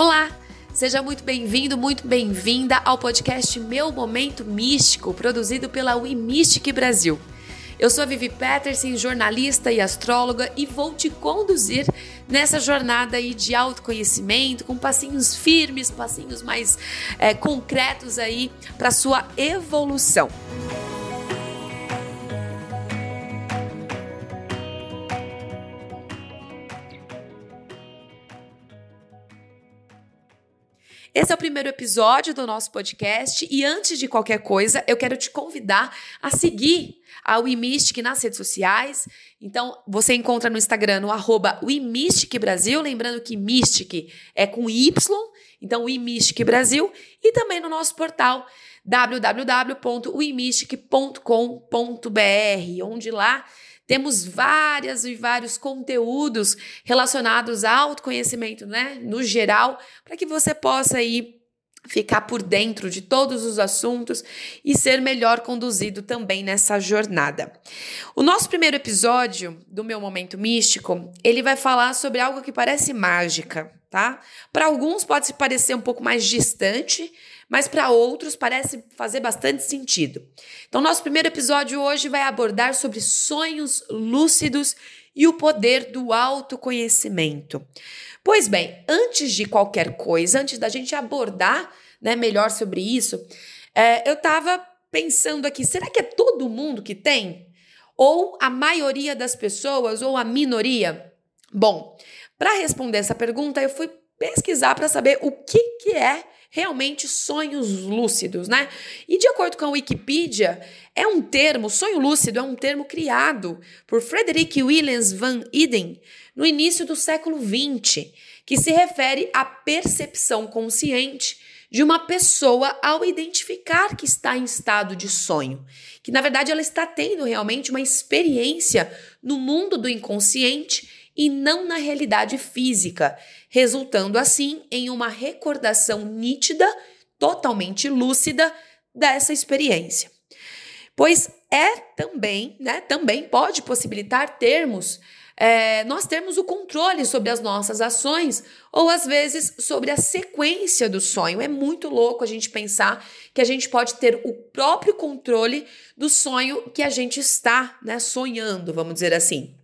Olá! Seja muito bem-vindo, muito bem-vinda ao podcast Meu Momento Místico, produzido pela We Mystic Brasil. Eu sou a Vivi Peterson, jornalista e astróloga, e vou te conduzir nessa jornada aí de autoconhecimento, com passinhos firmes, passinhos mais é, concretos aí para sua evolução. Esse é o primeiro episódio do nosso podcast e antes de qualquer coisa, eu quero te convidar a seguir a WeMystic nas redes sociais. Então, você encontra no Instagram no arroba WeMystic Brasil, lembrando que Mystic é com Y, então WeMystic Brasil, e também no nosso portal www.wemystic.com.br, onde lá temos várias e vários conteúdos relacionados ao autoconhecimento, né, no geral, para que você possa aí ficar por dentro de todos os assuntos e ser melhor conduzido também nessa jornada. O nosso primeiro episódio do meu momento místico, ele vai falar sobre algo que parece mágica, tá? Para alguns pode parecer um pouco mais distante, mas para outros parece fazer bastante sentido. Então, nosso primeiro episódio hoje vai abordar sobre sonhos lúcidos e o poder do autoconhecimento. Pois bem, antes de qualquer coisa, antes da gente abordar né, melhor sobre isso, é, eu estava pensando aqui: será que é todo mundo que tem? Ou a maioria das pessoas, ou a minoria? Bom, para responder essa pergunta, eu fui pesquisar para saber o que, que é realmente sonhos lúcidos, né? E de acordo com a Wikipedia, é um termo, sonho lúcido é um termo criado por Frederick Williams Van Eden no início do século XX, que se refere à percepção consciente de uma pessoa ao identificar que está em estado de sonho, que na verdade ela está tendo realmente uma experiência no mundo do inconsciente e não na realidade física, resultando assim em uma recordação nítida, totalmente lúcida dessa experiência. Pois é também, né, também pode possibilitar termos é, nós termos o controle sobre as nossas ações ou às vezes sobre a sequência do sonho. É muito louco a gente pensar que a gente pode ter o próprio controle do sonho que a gente está né, sonhando, vamos dizer assim.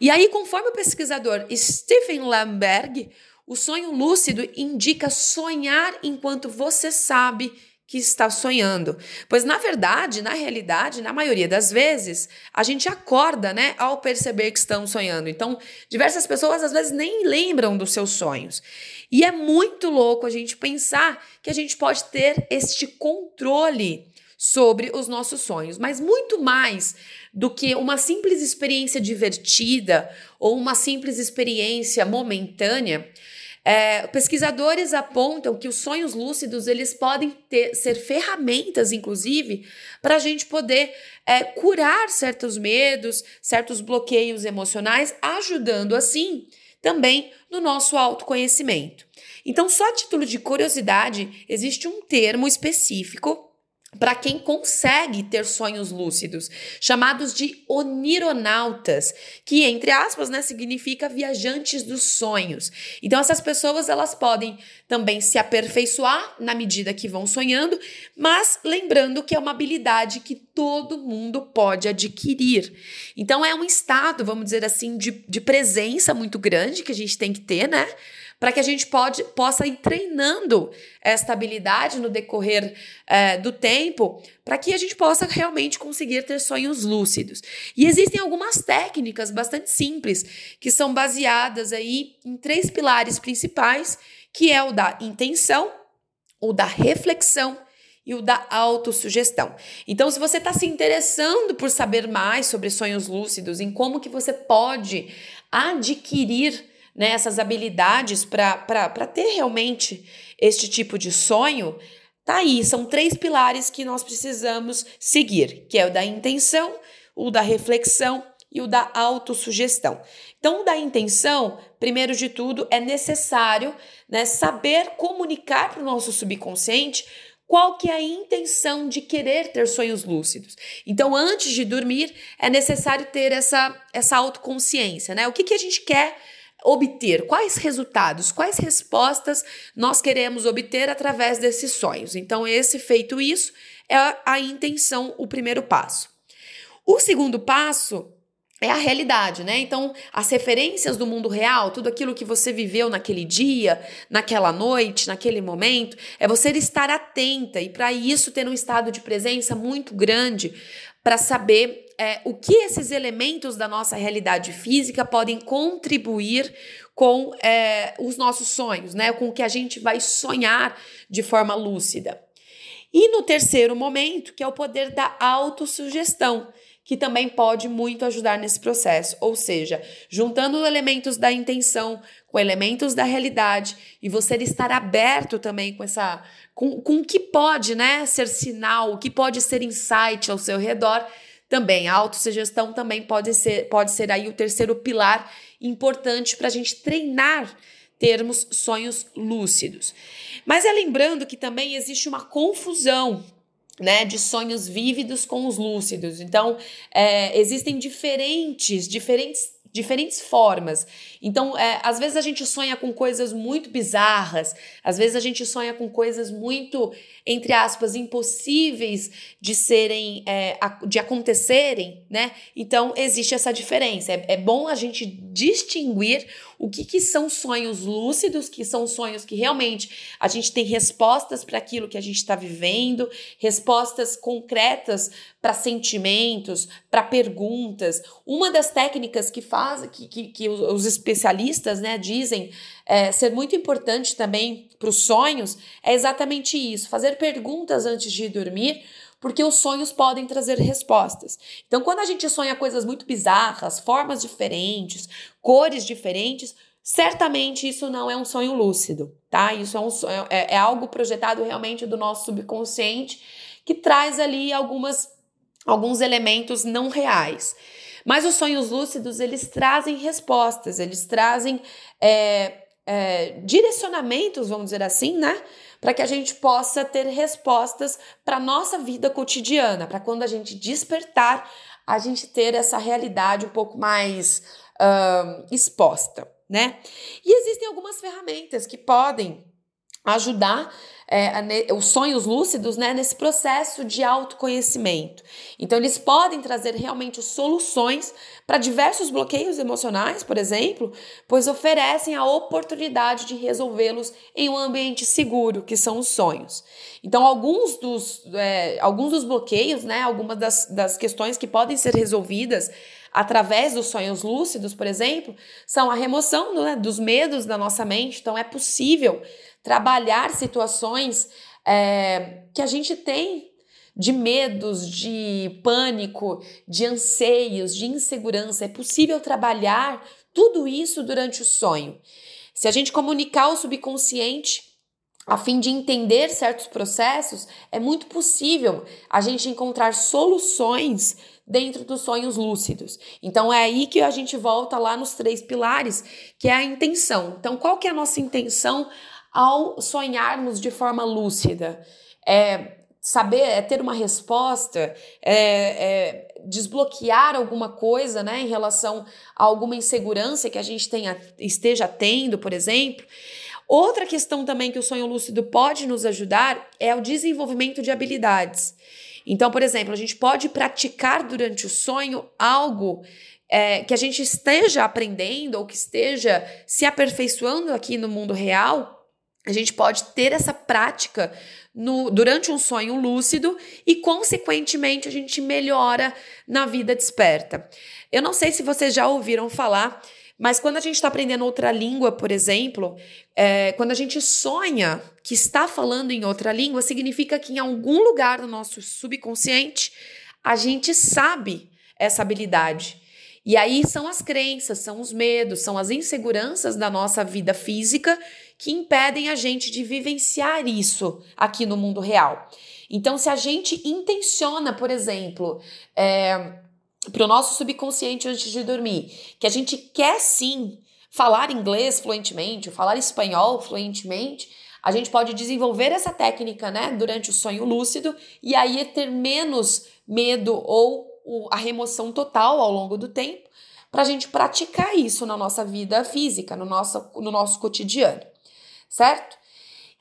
E aí, conforme o pesquisador Stephen Lamberg, o sonho lúcido indica sonhar enquanto você sabe que está sonhando. Pois na verdade, na realidade, na maioria das vezes, a gente acorda, né, ao perceber que estamos sonhando. Então, diversas pessoas às vezes nem lembram dos seus sonhos. E é muito louco a gente pensar que a gente pode ter este controle sobre os nossos sonhos, mas muito mais do que uma simples experiência divertida ou uma simples experiência momentânea. É, pesquisadores apontam que os sonhos lúcidos eles podem ter, ser ferramentas, inclusive, para a gente poder é, curar certos medos, certos bloqueios emocionais, ajudando assim também no nosso autoconhecimento. Então, só a título de curiosidade, existe um termo específico para quem consegue ter sonhos lúcidos, chamados de onironautas, que entre aspas, né, significa viajantes dos sonhos. Então essas pessoas elas podem também se aperfeiçoar na medida que vão sonhando, mas lembrando que é uma habilidade que todo mundo pode adquirir. Então é um estado, vamos dizer assim, de, de presença muito grande que a gente tem que ter, né? Para que a gente pode, possa ir treinando esta habilidade no decorrer é, do tempo, para que a gente possa realmente conseguir ter sonhos lúcidos. E existem algumas técnicas bastante simples que são baseadas aí em três pilares principais, que é o da intenção, o da reflexão e o da autossugestão. Então, se você está se interessando por saber mais sobre sonhos lúcidos, em como que você pode adquirir né, essas habilidades para ter realmente este tipo de sonho, tá aí. São três pilares que nós precisamos seguir, que é o da intenção, o da reflexão e o da autossugestão. Então, da intenção, primeiro de tudo, é necessário né, saber comunicar para o nosso subconsciente qual que é a intenção de querer ter sonhos lúcidos. Então, antes de dormir, é necessário ter essa, essa autoconsciência, né? O que, que a gente quer obter, quais resultados, quais respostas nós queremos obter através desses sonhos. Então, esse feito isso é a intenção, o primeiro passo. O segundo passo é a realidade, né? Então, as referências do mundo real, tudo aquilo que você viveu naquele dia, naquela noite, naquele momento, é você estar atenta e para isso ter um estado de presença muito grande para saber é, o que esses elementos da nossa realidade física podem contribuir com é, os nossos sonhos, né? Com o que a gente vai sonhar de forma lúcida. E no terceiro momento, que é o poder da autossugestão que também pode muito ajudar nesse processo. Ou seja, juntando elementos da intenção com elementos da realidade e você estar aberto também com essa com, com o que pode, né, ser sinal, o que pode ser insight ao seu redor. Também a autossugestão também pode ser pode ser aí o terceiro pilar importante para a gente treinar termos sonhos lúcidos. Mas é lembrando que também existe uma confusão né, de sonhos vívidos com os lúcidos. Então, é, existem diferentes, diferentes diferentes formas. Então, é, às vezes a gente sonha com coisas muito bizarras, às vezes a gente sonha com coisas muito, entre aspas, impossíveis de serem, é, de acontecerem, né? Então, existe essa diferença. É, é bom a gente distinguir o que, que são sonhos lúcidos, que são sonhos que realmente a gente tem respostas para aquilo que a gente está vivendo, respostas concretas para sentimentos, para perguntas. Uma das técnicas que faz, que, que, que os especialistas né, dizem é, ser muito importante também para os sonhos é exatamente isso: fazer perguntas antes de dormir porque os sonhos podem trazer respostas. Então, quando a gente sonha coisas muito bizarras, formas diferentes, cores diferentes, certamente isso não é um sonho lúcido, tá? Isso é, um sonho, é, é algo projetado realmente do nosso subconsciente que traz ali algumas, alguns elementos não reais. Mas os sonhos lúcidos, eles trazem respostas, eles trazem é, é, direcionamentos, vamos dizer assim, né? Para que a gente possa ter respostas para a nossa vida cotidiana, para quando a gente despertar, a gente ter essa realidade um pouco mais uh, exposta, né? E existem algumas ferramentas que podem ajudar é, os sonhos lúcidos né, nesse processo de autoconhecimento. Então, eles podem trazer realmente soluções para diversos bloqueios emocionais, por exemplo, pois oferecem a oportunidade de resolvê-los em um ambiente seguro, que são os sonhos. Então, alguns dos, é, alguns dos bloqueios, né, algumas das, das questões que podem ser resolvidas através dos sonhos lúcidos, por exemplo, são a remoção né, dos medos da nossa mente. Então, é possível trabalhar situações é, que a gente tem de medos, de pânico, de anseios, de insegurança. É possível trabalhar tudo isso durante o sonho. Se a gente comunicar o subconsciente a fim de entender certos processos, é muito possível a gente encontrar soluções dentro dos sonhos lúcidos. Então é aí que a gente volta lá nos três pilares, que é a intenção. Então, qual que é a nossa intenção ao sonharmos de forma lúcida. É saber, é ter uma resposta, é, é desbloquear alguma coisa né, em relação a alguma insegurança que a gente tenha, esteja tendo, por exemplo. Outra questão também que o sonho lúcido pode nos ajudar é o desenvolvimento de habilidades. Então, por exemplo, a gente pode praticar durante o sonho algo é, que a gente esteja aprendendo ou que esteja se aperfeiçoando aqui no mundo real a gente pode ter essa prática no, durante um sonho lúcido e, consequentemente, a gente melhora na vida desperta. Eu não sei se vocês já ouviram falar, mas quando a gente está aprendendo outra língua, por exemplo, é, quando a gente sonha que está falando em outra língua, significa que em algum lugar do nosso subconsciente a gente sabe essa habilidade. E aí são as crenças, são os medos, são as inseguranças da nossa vida física que impedem a gente de vivenciar isso aqui no mundo real. Então, se a gente intenciona, por exemplo, é, para o nosso subconsciente antes de dormir, que a gente quer sim falar inglês fluentemente, falar espanhol fluentemente, a gente pode desenvolver essa técnica, né, durante o sonho lúcido e aí ter menos medo ou a remoção total ao longo do tempo para a gente praticar isso na nossa vida física, no nosso, no nosso cotidiano, certo?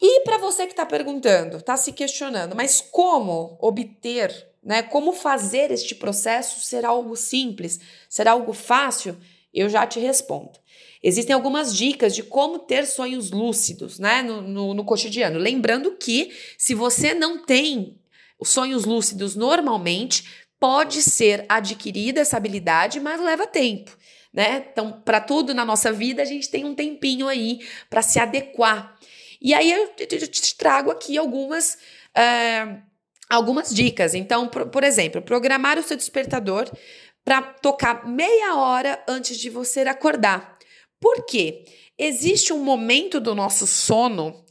E para você que está perguntando, está se questionando, mas como obter, né? Como fazer este processo ser algo simples, ser algo fácil? Eu já te respondo. Existem algumas dicas de como ter sonhos lúcidos, né, no, no, no cotidiano. Lembrando que se você não tem os sonhos lúcidos normalmente, pode ser adquirida essa habilidade, mas leva tempo. Né? Então, para tudo na nossa vida, a gente tem um tempinho aí para se adequar. E aí eu te trago aqui algumas, uh, algumas dicas. Então, por, por exemplo, programar o seu despertador para tocar meia hora antes de você acordar. Por quê? Existe um momento do nosso sono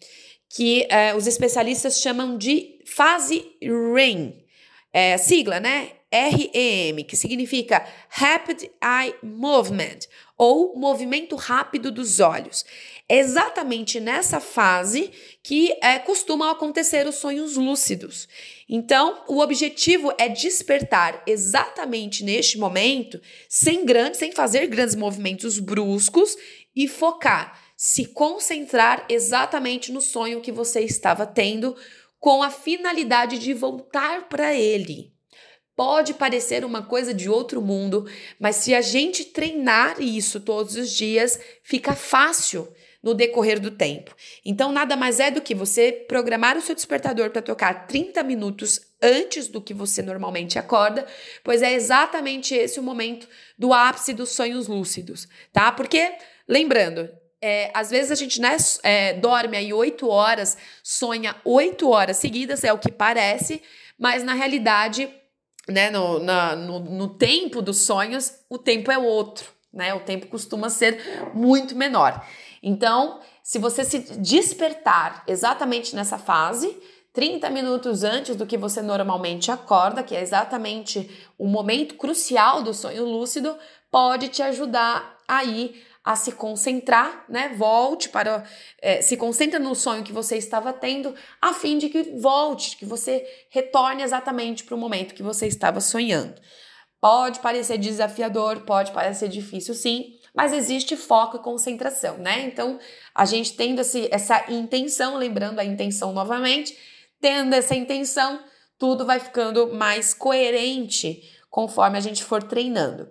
que uh, os especialistas chamam de fase REM. É, sigla, né? REM, que significa Rapid Eye Movement, ou movimento rápido dos olhos. É exatamente nessa fase que é, costumam acontecer os sonhos lúcidos. Então, o objetivo é despertar exatamente neste momento, sem grandes, sem fazer grandes movimentos bruscos e focar, se concentrar exatamente no sonho que você estava tendo, com a finalidade de voltar para ele. Pode parecer uma coisa de outro mundo, mas se a gente treinar isso todos os dias, fica fácil no decorrer do tempo. Então, nada mais é do que você programar o seu despertador para tocar 30 minutos antes do que você normalmente acorda, pois é exatamente esse o momento do ápice dos sonhos lúcidos, tá? Porque, lembrando, é, às vezes a gente né, é, dorme aí oito horas, sonha oito horas seguidas, é o que parece, mas na realidade, né, no, na, no, no tempo dos sonhos, o tempo é outro, né? O tempo costuma ser muito menor. Então, se você se despertar exatamente nessa fase, 30 minutos antes do que você normalmente acorda, que é exatamente o momento crucial do sonho lúcido, pode te ajudar aí a se concentrar, né? Volte para. É, se concentre no sonho que você estava tendo, a fim de que volte, que você retorne exatamente para o momento que você estava sonhando. Pode parecer desafiador, pode parecer difícil, sim, mas existe foco e concentração, né? Então, a gente tendo esse, essa intenção, lembrando a intenção novamente, tendo essa intenção, tudo vai ficando mais coerente conforme a gente for treinando.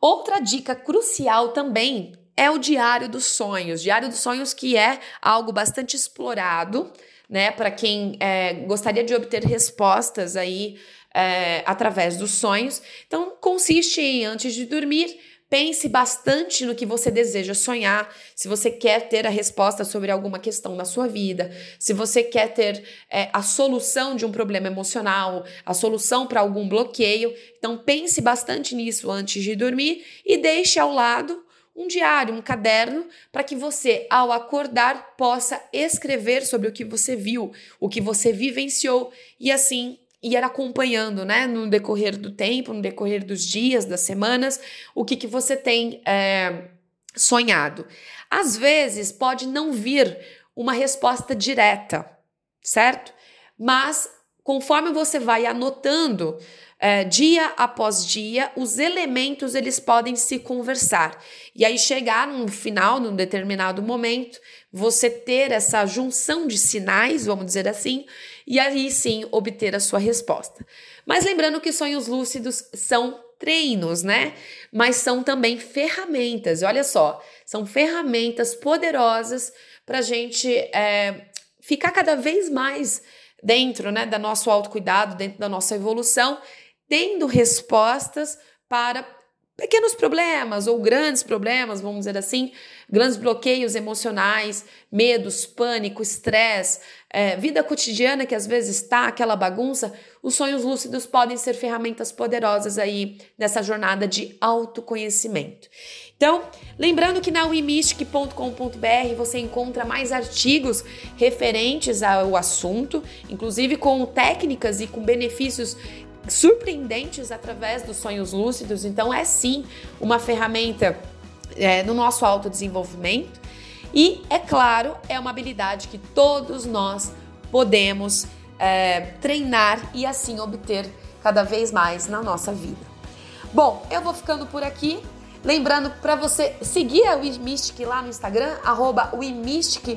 Outra dica crucial também é o diário dos sonhos. Diário dos sonhos que é algo bastante explorado, né? Para quem é, gostaria de obter respostas aí é, através dos sonhos. Então, consiste em, antes de dormir, Pense bastante no que você deseja sonhar, se você quer ter a resposta sobre alguma questão na sua vida, se você quer ter é, a solução de um problema emocional, a solução para algum bloqueio. Então, pense bastante nisso antes de dormir e deixe ao lado um diário, um caderno, para que você, ao acordar, possa escrever sobre o que você viu, o que você vivenciou e assim ir acompanhando, né, no decorrer do tempo, no decorrer dos dias, das semanas, o que, que você tem é, sonhado. Às vezes pode não vir uma resposta direta, certo? Mas conforme você vai anotando é, dia após dia, os elementos eles podem se conversar. E aí chegar no final, num determinado momento, você ter essa junção de sinais, vamos dizer assim, e aí sim obter a sua resposta. Mas lembrando que sonhos lúcidos são treinos, né? Mas são também ferramentas. Olha só, são ferramentas poderosas para a gente é, ficar cada vez mais dentro, né, do nosso autocuidado, dentro da nossa evolução, tendo respostas para pequenos problemas ou grandes problemas, vamos dizer assim, grandes bloqueios emocionais, medos, pânico, estresse, é, vida cotidiana que às vezes está aquela bagunça, os sonhos lúcidos podem ser ferramentas poderosas aí nessa jornada de autoconhecimento. Então, lembrando que na wimystic.com.br você encontra mais artigos referentes ao assunto, inclusive com técnicas e com benefícios surpreendentes através dos sonhos lúcidos. Então, é sim uma ferramenta é, no nosso autodesenvolvimento. E, é claro, é uma habilidade que todos nós podemos é, treinar e assim obter cada vez mais na nossa vida. Bom, eu vou ficando por aqui. Lembrando para você seguir a WeMystic lá no Instagram, arroba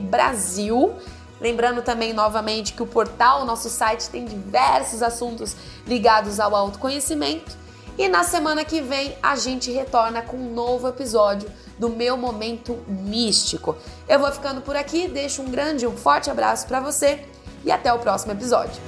Brasil. Lembrando também novamente que o portal, nosso site, tem diversos assuntos ligados ao autoconhecimento. E na semana que vem a gente retorna com um novo episódio do meu momento místico. Eu vou ficando por aqui, deixo um grande, um forte abraço para você e até o próximo episódio.